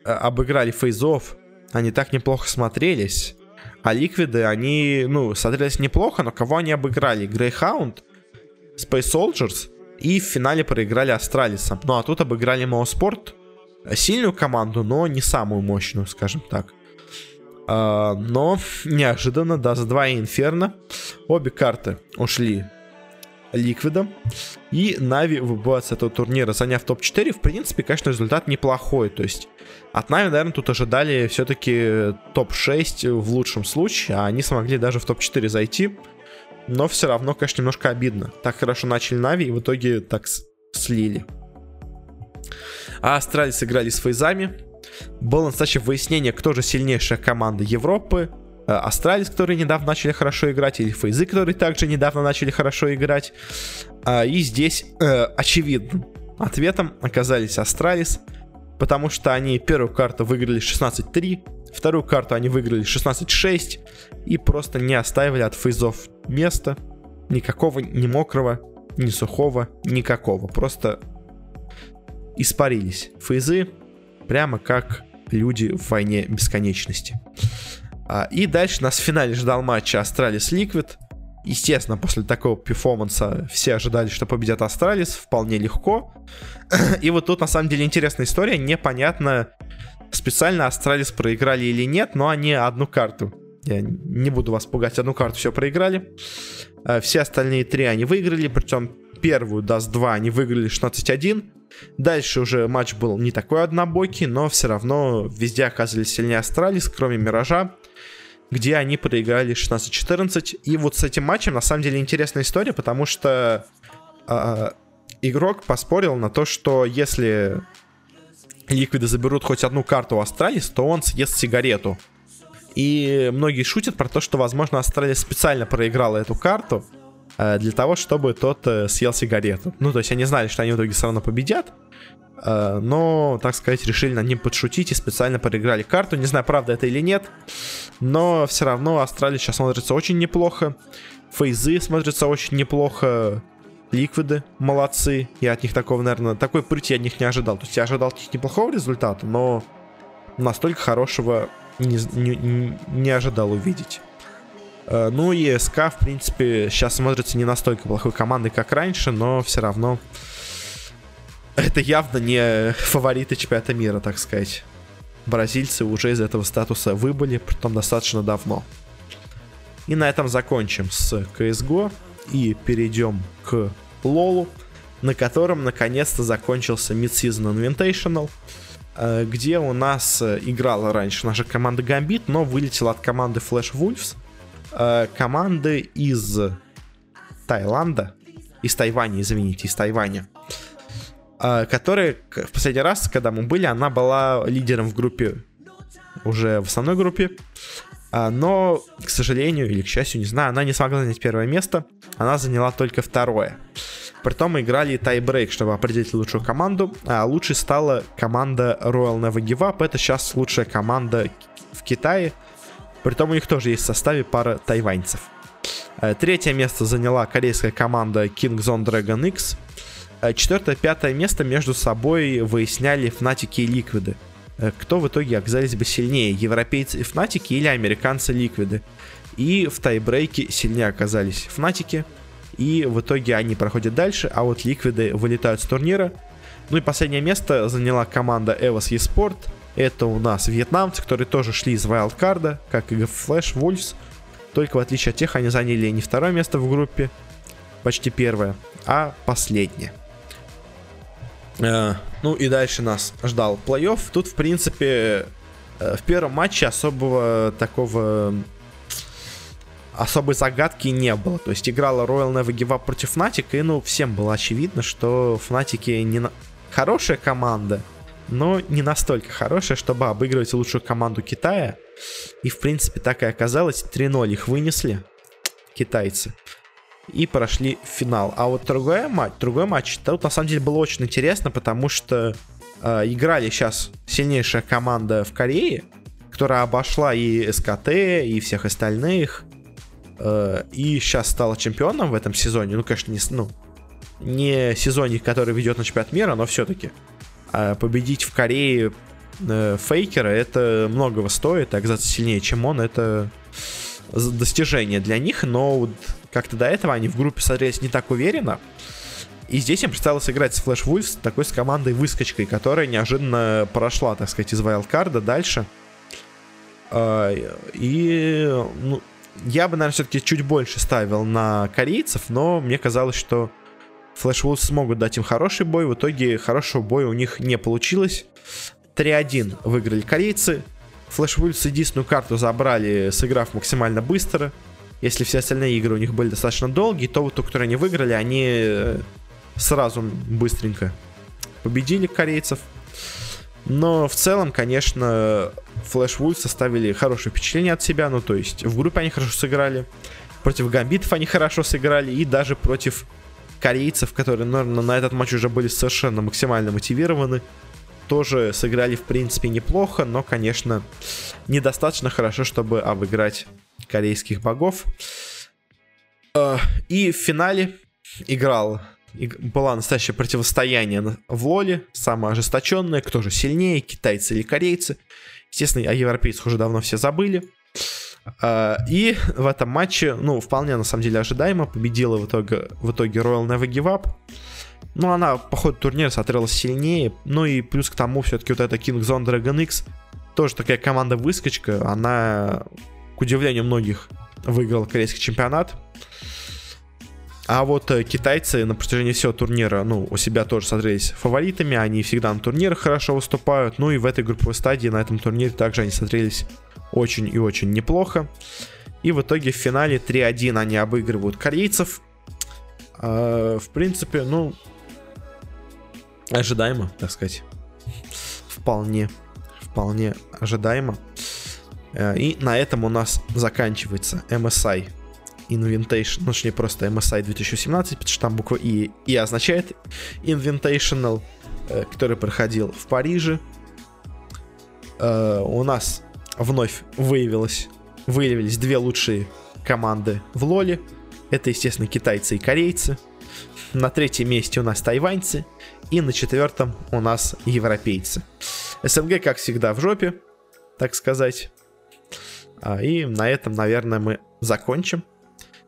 э, обыграли фейзов, они так неплохо смотрелись, а Ликвиды, они, ну, смотрелись неплохо, но кого они обыграли? Greyhound, Space Soldiers и в финале проиграли Астралисам. Ну, а тут обыграли mousesports, сильную команду, но не самую мощную, скажем так. Э, но неожиданно Dust 2 и Инферно обе карты ушли Ликвидам. И Нави выбывают с этого турнира, заняв топ-4. В принципе, конечно, результат неплохой. То есть от Нави, наверное, тут ожидали все-таки топ-6 в лучшем случае, а они смогли даже в топ-4 зайти. Но все равно, конечно, немножко обидно. Так хорошо начали Нави и в итоге так слили. А Astralis сыграли с Фейзами. Было настоящее выяснение, кто же сильнейшая команда Европы. Э, Astralis, которые недавно начали хорошо играть, или Фейзы, которые также недавно начали хорошо играть. А, и здесь э, очевидным ответом оказались Astralis, потому что они первую карту выиграли 16-3, вторую карту они выиграли 16-6 и просто не оставили от Фейзов места. Никакого, ни мокрого, ни сухого, никакого. Просто испарились. Фейзы прямо как люди в войне бесконечности. А, и дальше нас в финале ждал матч Astralis Liquid. Естественно, после такого перформанса все ожидали, что победят Astralis вполне легко. И вот тут на самом деле интересная история. Непонятно, специально Astralis проиграли или нет, но они одну карту. Я не буду вас пугать, одну карту все проиграли. А, все остальные три они выиграли, причем первую Dust 2 они выиграли 16-1. Дальше уже матч был не такой однобокий, но все равно везде оказались сильнее Astralis, кроме Миража где они проиграли 16-14. И вот с этим матчем на самом деле интересная история, потому что э, игрок поспорил на то, что если Ликвиды заберут хоть одну карту у Astralis, то он съест сигарету. И многие шутят про то, что, возможно, Astralis специально проиграла эту карту э, для того, чтобы тот э, съел сигарету. Ну, то есть они знали, что они в итоге все равно победят. Э, но, так сказать, решили над ним подшутить и специально проиграли карту. Не знаю, правда это или нет, но все равно Astralis сейчас смотрится очень неплохо. Фейзы смотрятся очень неплохо. Ликвиды молодцы. Я от них такого, наверное, такой прыти я от них не ожидал. То есть я ожидал от неплохого результата, но настолько хорошего не, не, не ожидал увидеть. Э, ну и СК, в принципе, сейчас смотрится не настолько плохой командой, как раньше, но все равно это явно не фавориты чемпионата мира, так сказать. Бразильцы уже из этого статуса выбыли, притом достаточно давно. И на этом закончим с CSGO и перейдем к Лолу, на котором наконец-то закончился Mid-Season Invitational, э, где у нас э, играла раньше наша команда Gambit, но вылетела от команды Flash Wolves, э, команды из Таиланда, из Тайваня, извините, из Тайваня. А, которая в последний раз, когда мы были, она была лидером в группе, уже в основной группе. А, но, к сожалению, или к счастью, не знаю, она не смогла занять первое место. Она заняла только второе. Притом мы играли тайбрейк, чтобы определить лучшую команду. А лучшей стала команда Royal Never Give Up. Это сейчас лучшая команда в Китае. Притом у них тоже есть в составе пара тайваньцев. А, третье место заняла корейская команда King Zone Dragon X. Э, четвертое, пятое место между собой выясняли Фнатики и Ликвиды. Э, кто в итоге оказались бы сильнее, европейцы и Фнатики или американцы Ликвиды? И в тайбрейке сильнее оказались Фнатики, и в итоге они проходят дальше, а вот Ликвиды вылетают с турнира. Ну и последнее место заняла команда EVOS eSport. Это у нас вьетнамцы, которые тоже шли из вайлдкарда, как и Flash Wolves. Только в отличие от тех, они заняли не второе место в группе, почти первое, а последнее. Э, ну и дальше нас ждал плей-офф. Тут, в принципе, э, в первом матче особого такого особой загадки не было. То есть играла Royal Never Give Up против Fnatic, и ну всем было очевидно, что Fnatic не на... хорошая команда, но не настолько хорошая, чтобы обыгрывать лучшую команду Китая. И в принципе так и оказалось. 3-0 их вынесли китайцы. И прошли финал. А вот другой матч, другой матч, тут на самом деле было очень интересно, потому что э, играли сейчас сильнейшая команда в Корее, которая обошла и СКТ, и всех остальных, э, и сейчас стала чемпионом в этом сезоне. Ну, конечно, не, ну, не сезоне, который ведет на чемпионат мира, но все-таки э, победить в Корее э, Фейкера это многого стоит, оказаться сильнее, чем он, это достижение для них, но вот как-то до этого они в группе смотрелись не так уверенно. И здесь им предстояло сыграть с Flash Wolves, такой с командой выскочкой, которая неожиданно прошла, так сказать, из вайлдкарда дальше. А, и ну, я бы, наверное, все-таки чуть больше ставил на корейцев, но мне казалось, что Flash Wolves смогут дать им хороший бой. В итоге хорошего боя у них не получилось. 3-1 выиграли корейцы. Flash Wolves единственную карту забрали, сыграв максимально быстро. Если все остальные игры у них были достаточно долгие, то вот ту, которую они выиграли, они э, сразу быстренько победили корейцев. Но в целом, конечно, Flash Wolves составили хорошее впечатление от себя. Ну, то есть в группе они хорошо сыграли. Против гамбитов они хорошо сыграли. И даже против корейцев, которые, наверное, на этот матч уже были совершенно максимально мотивированы, тоже сыграли, в принципе, неплохо. Но, конечно, недостаточно хорошо, чтобы обыграть корейских богов. Э, и в финале играл было настоящее противостояние в Лоле, самое ожесточенное, кто же сильнее, китайцы или корейцы. Естественно, о европейцах уже давно все забыли. Э, и в этом матче, ну, вполне на самом деле ожидаемо, победила в итоге, в итоге Royal Never Give Up. Ну, она по ходу турнира смотрелась сильнее. Ну и плюс к тому, все-таки вот эта King Zone Dragon X, тоже такая команда-выскочка, она удивлению многих, выиграл корейский чемпионат. А вот э, китайцы на протяжении всего турнира, ну, у себя тоже смотрелись фаворитами, они всегда на турнирах хорошо выступают, ну и в этой групповой стадии на этом турнире также они смотрелись очень и очень неплохо. И в итоге в финале 3-1 они обыгрывают корейцев. А, в принципе, ну, ожидаемо, так сказать. Вполне, вполне ожидаемо. Э, и на этом у нас заканчивается MSI Invitation, ну, точнее, просто MSI 2017, потому что там буква И, и означает Invitational, э, который проходил в Париже. Э, у нас вновь выявилось, выявились две лучшие команды в Лоле. Это, естественно, китайцы и корейцы. На третьем месте у нас тайваньцы. И на четвертом у нас европейцы. СНГ, как всегда, в жопе, так сказать. А, и на этом, наверное, мы закончим.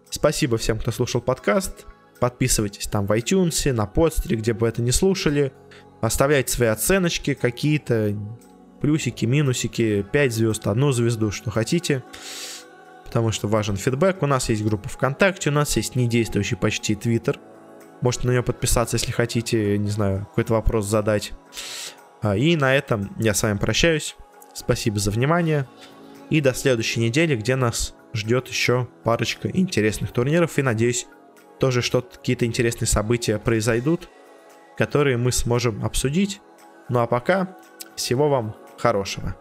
Спасибо всем, кто слушал подкаст. Подписывайтесь там в iTunes, на подстере, где бы это не слушали. Оставляйте свои оценочки какие-то, плюсики, минусики, 5 звезд, одну звезду, что хотите. Потому что важен фидбэк. У нас есть группа ВКонтакте, у нас есть недействующий почти Твиттер. Можете на нее подписаться, если хотите, не знаю, какой-то вопрос задать. А, и на этом я с вами прощаюсь. Спасибо за внимание. И до следующей недели, где нас ждет еще парочка интересных турниров. И надеюсь, тоже что-то, какие-то интересные события произойдут, которые мы сможем обсудить. Ну а пока, всего вам хорошего.